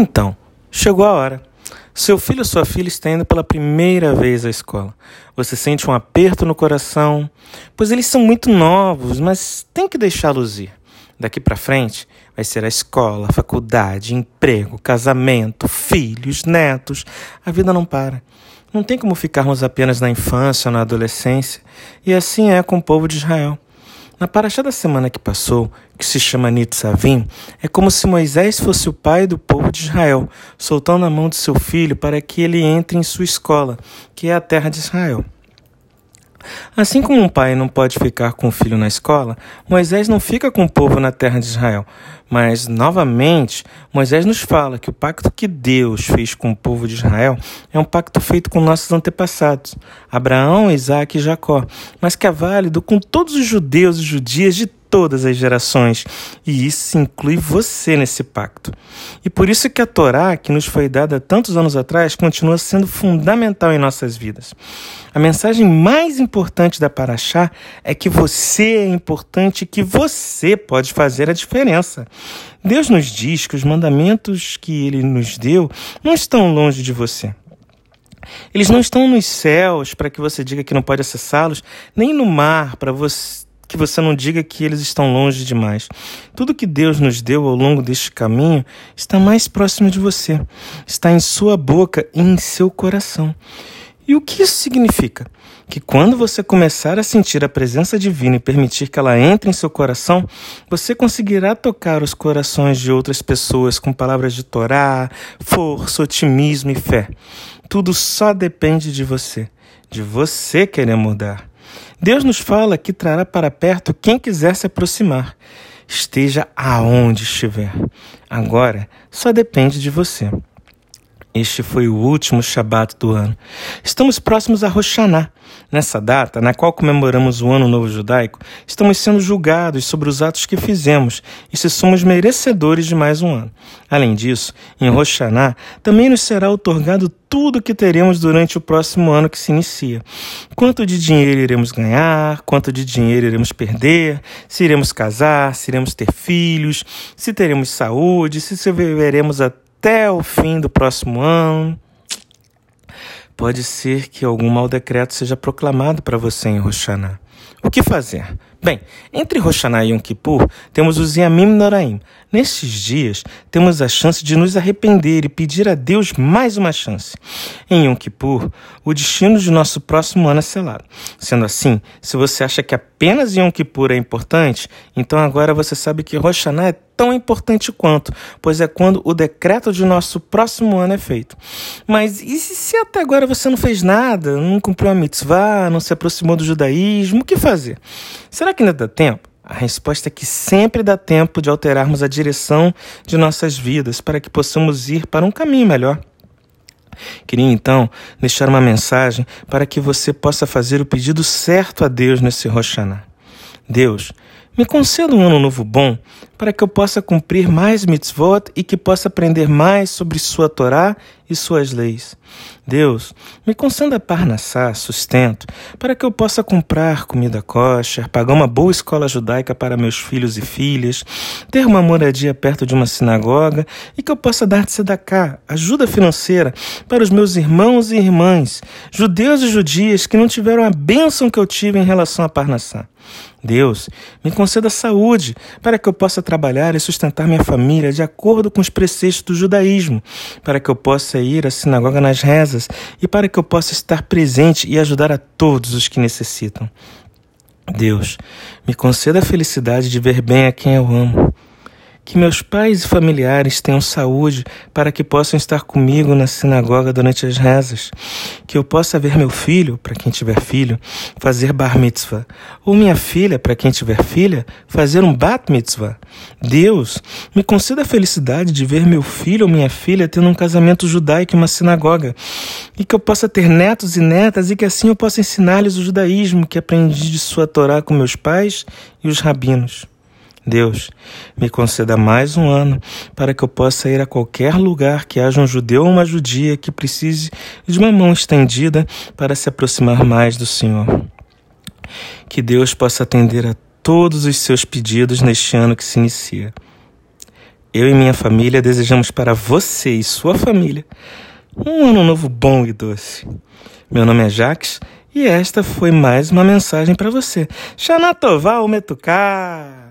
Então, chegou a hora. Seu filho ou sua filha está indo pela primeira vez à escola. Você sente um aperto no coração, pois eles são muito novos, mas tem que deixá-los ir. Daqui para frente vai ser a escola, faculdade, emprego, casamento, filhos, netos. A vida não para. Não tem como ficarmos apenas na infância ou na adolescência, e assim é com o povo de Israel. Na paraxá da semana que passou, que se chama Nitzavim, é como se Moisés fosse o pai do povo de Israel, soltando a mão de seu filho para que ele entre em sua escola, que é a terra de Israel. Assim como um pai não pode ficar com o filho na escola, Moisés não fica com o povo na terra de Israel. Mas, novamente, Moisés nos fala que o pacto que Deus fez com o povo de Israel é um pacto feito com nossos antepassados, Abraão, Isaac e Jacó, mas que é válido com todos os judeus e judias de todas as gerações, e isso inclui você nesse pacto. E por isso que a Torá, que nos foi dada tantos anos atrás, continua sendo fundamental em nossas vidas. A mensagem mais importante da Paraxá é que você é importante e que você pode fazer a diferença. Deus nos diz que os mandamentos que ele nos deu não estão longe de você. Eles não estão nos céus para que você diga que não pode acessá-los, nem no mar para você que você não diga que eles estão longe demais. Tudo que Deus nos deu ao longo deste caminho está mais próximo de você, está em sua boca e em seu coração. E o que isso significa? Que quando você começar a sentir a presença divina e permitir que ela entre em seu coração, você conseguirá tocar os corações de outras pessoas com palavras de Torá, força, otimismo e fé. Tudo só depende de você, de você querer mudar. Deus nos fala que trará para perto quem quiser se aproximar, esteja aonde estiver. Agora, só depende de você. Este foi o último Shabat do ano. Estamos próximos a Rosh. Nessa data, na qual comemoramos o Ano Novo Judaico, estamos sendo julgados sobre os atos que fizemos e se somos merecedores de mais um ano. Além disso, em Rosh também nos será otorgado tudo o que teremos durante o próximo ano que se inicia. Quanto de dinheiro iremos ganhar, quanto de dinheiro iremos perder, se iremos casar, se iremos ter filhos, se teremos saúde, se sobreviveremos a até o fim do próximo ano. Pode ser que algum mau decreto seja proclamado para você em Roshaná. O que fazer? Bem, entre Roshaná e Yom Kippur, temos os Yamim Noraim. Nestes dias, temos a chance de nos arrepender e pedir a Deus mais uma chance. Em Yom Kippur, o destino de nosso próximo ano é selado. Sendo assim, se você acha que apenas Yom Kippur é importante, então agora você sabe que Roshaná é tão importante quanto, pois é quando o decreto de nosso próximo ano é feito. Mas e se até agora você não fez nada, não cumpriu a mitzvah, não se aproximou do judaísmo, que fazer? Será que ainda dá tempo? A resposta é que sempre dá tempo de alterarmos a direção de nossas vidas para que possamos ir para um caminho melhor. Queria então deixar uma mensagem para que você possa fazer o pedido certo a Deus nesse Roshaná. Deus, me conceda um ano novo bom para que eu possa cumprir mais mitzvot e que possa aprender mais sobre sua Torá e suas leis. Deus, me conceda parnassá, sustento, para que eu possa comprar comida kosher, pagar uma boa escola judaica para meus filhos e filhas, ter uma moradia perto de uma sinagoga e que eu possa dar tzedakah, ajuda financeira, para os meus irmãos e irmãs, judeus e judias que não tiveram a bênção que eu tive em relação a parnassá. Deus, me conceda saúde para que eu possa trabalhar e sustentar minha família de acordo com os preceitos do judaísmo, para que eu possa ir à sinagoga nas rezas e para que eu possa estar presente e ajudar a todos os que necessitam. Deus, me conceda a felicidade de ver bem a quem eu amo que meus pais e familiares tenham saúde para que possam estar comigo na sinagoga durante as rezas. Que eu possa ver meu filho, para quem tiver filho, fazer bar mitzvah. Ou minha filha, para quem tiver filha, fazer um bat mitzvah. Deus, me conceda a felicidade de ver meu filho ou minha filha tendo um casamento judaico em uma sinagoga. E que eu possa ter netos e netas e que assim eu possa ensinar-lhes o judaísmo que aprendi de sua Torá com meus pais e os rabinos. Deus, me conceda mais um ano para que eu possa ir a qualquer lugar que haja um judeu ou uma judia que precise de uma mão estendida para se aproximar mais do Senhor. Que Deus possa atender a todos os seus pedidos neste ano que se inicia. Eu e minha família desejamos para você e sua família um ano novo bom e doce. Meu nome é Jaques e esta foi mais uma mensagem para você. Xanatová o Metucar!